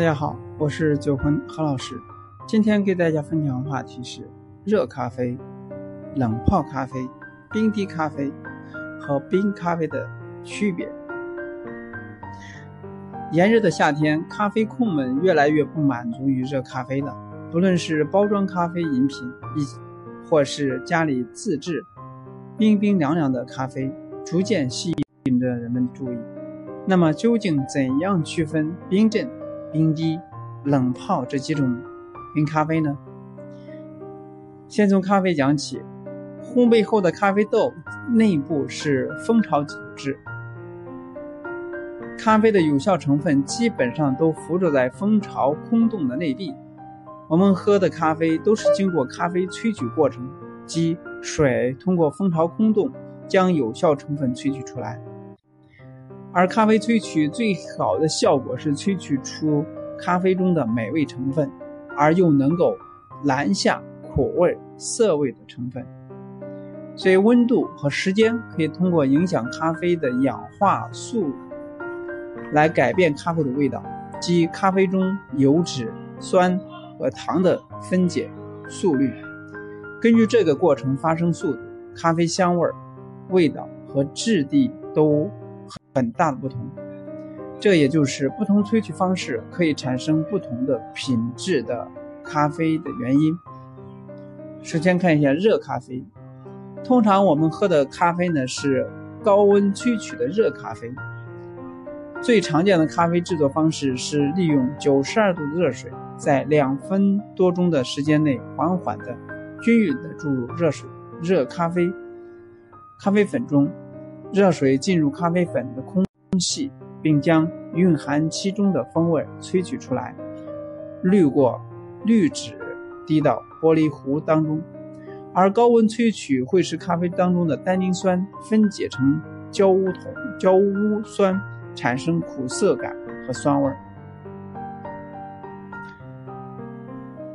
大家好，我是九坤何老师。今天给大家分享的话题是热咖啡、冷泡咖啡、冰滴咖啡和冰咖啡的区别。炎热的夏天，咖啡控们越来越不满足于热咖啡了。不论是包装咖啡饮品，亦或是家里自制冰冰凉凉的咖啡，逐渐吸引着人们的注意。那么，究竟怎样区分冰镇？冰滴、冷泡这几种冰咖啡呢？先从咖啡讲起，烘焙后的咖啡豆内部是蜂巢组织，咖啡的有效成分基本上都附着在蜂巢空洞的内壁。我们喝的咖啡都是经过咖啡萃取过程，即水通过蜂巢空洞将有效成分萃取出来。而咖啡萃取最好的效果是萃取出咖啡中的美味成分，而又能够拦下苦味、涩味的成分。所以，温度和时间可以通过影响咖啡的氧化素来改变咖啡的味道，即咖啡中油脂、酸和糖的分解速率。根据这个过程发生速度，咖啡香味、味道和质地都。很大的不同，这也就是不同萃取方式可以产生不同的品质的咖啡的原因。首先看一下热咖啡，通常我们喝的咖啡呢是高温萃取的热咖啡。最常见的咖啡制作方式是利用九十二度的热水，在两分多钟的时间内缓缓的、均匀的注入热水、热咖啡、咖啡粉中。热水进入咖啡粉的空隙，并将蕴含其中的风味萃取出来，滤过滤纸，滴到玻璃壶当中。而高温萃取会使咖啡当中的单宁酸分解成焦乌酮、焦乌酸，产生苦涩感和酸味。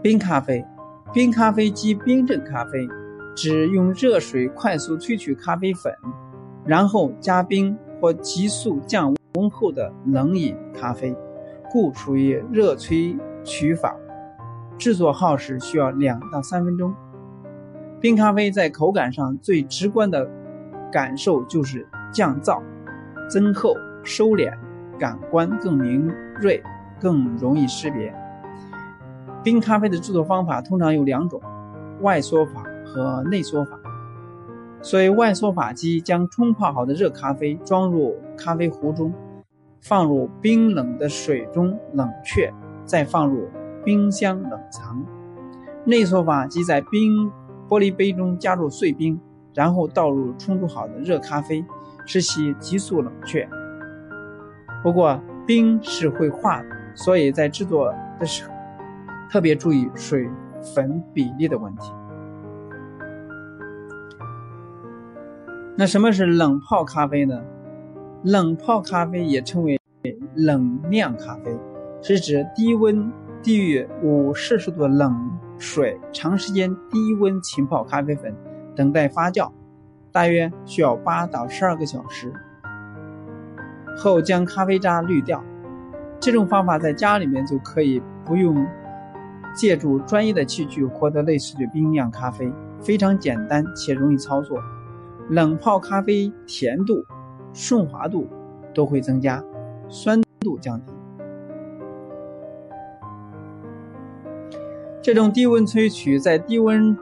冰咖啡，冰咖啡即冰镇咖啡，指用热水快速萃取咖啡粉。然后加冰或急速降温后的冷饮咖啡，故属于热萃取法。制作耗时需要两到三分钟。冰咖啡在口感上最直观的感受就是降噪、增厚、收敛，感官更敏锐，更容易识别。冰咖啡的制作方法通常有两种：外缩法和内缩法。所以，外缩法机将冲泡好的热咖啡装入咖啡壶中，放入冰冷的水中冷却，再放入冰箱冷藏。内缩法机在冰玻璃杯中加入碎冰，然后倒入冲煮好的热咖啡，使其急速冷却。不过，冰是会化的，所以在制作的时候特别注意水粉比例的问题。那什么是冷泡咖啡呢？冷泡咖啡也称为冷酿咖啡，是指低温低于五摄氏度的冷水长时间低温浸泡咖啡粉，等待发酵，大约需要八到十二个小时后将咖啡渣滤掉。这种方法在家里面就可以不用借助专业的器具获得类似的冰酿咖啡，非常简单且容易操作。冷泡咖啡甜度、顺滑度都会增加，酸度降低。这种低温萃取，在低温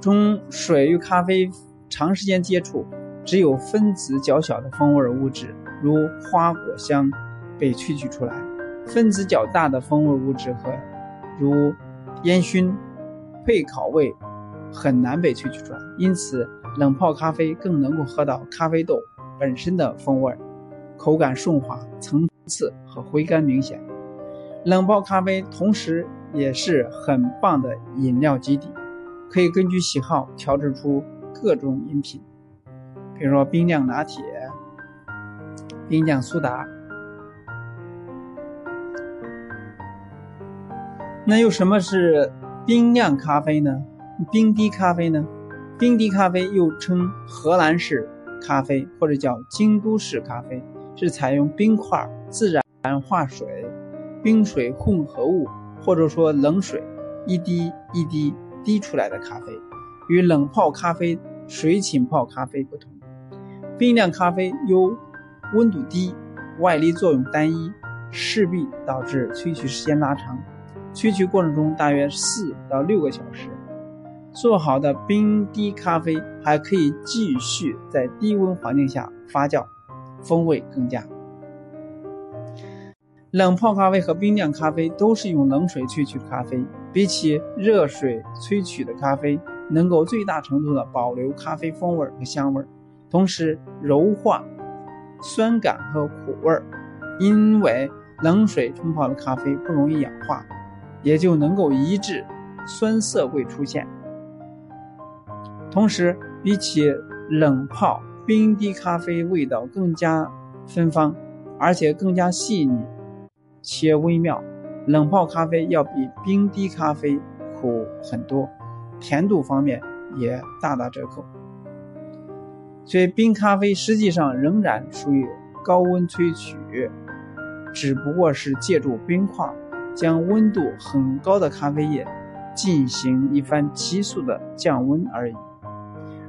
中，水与咖啡长时间接触，只有分子较小的风味物质，如花果香，被萃取出来；分子较大的风味物质和如烟熏、焙烤味，很难被萃取出来。因此。冷泡咖啡更能够喝到咖啡豆本身的风味，口感顺滑，层次和回甘明显。冷泡咖啡同时也是很棒的饮料基底，可以根据喜好调制出各种饮品，比如说冰酿拿铁、冰酿苏打。那又什么是冰酿咖啡呢？冰滴咖啡呢？冰滴咖啡又称荷兰式咖啡，或者叫京都式咖啡，是采用冰块自然化水冰水混合物，或者说冷水一滴一滴滴出来的咖啡，与冷泡咖啡、水浸泡咖啡不同。冰凉咖啡由温度低、外力作用单一，势必导致萃取时间拉长，萃取过程中大约四到六个小时。做好的冰滴咖啡还可以继续在低温环境下发酵，风味更佳。冷泡咖啡和冰酿咖啡都是用冷水萃取咖啡，比起热水萃取的咖啡，能够最大程度的保留咖啡风味和香味，同时柔化酸感和苦味。因为冷水冲泡的咖啡不容易氧化，也就能够抑制酸涩味出现。同时，比起冷泡冰滴咖啡，味道更加芬芳，而且更加细腻。且微妙，冷泡咖啡要比冰滴咖啡苦很多，甜度方面也大打折扣。所以冰咖啡实际上仍然属于高温萃取，只不过是借助冰块将温度很高的咖啡液进行一番急速的降温而已。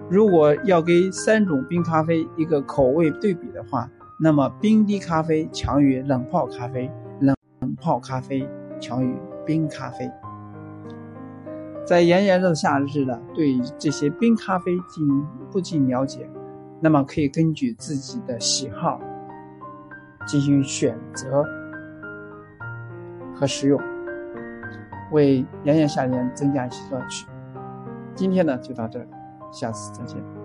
如果要给三种冰咖啡一个口味对比的话，那么冰滴咖啡强于冷泡咖啡。冷泡咖啡强于冰咖啡。在炎炎的夏日呢，对这些冰咖啡进不尽了解，那么可以根据自己的喜好进行选择和使用，为炎炎夏天增加一些乐趣。今天呢就到这里，下次再见。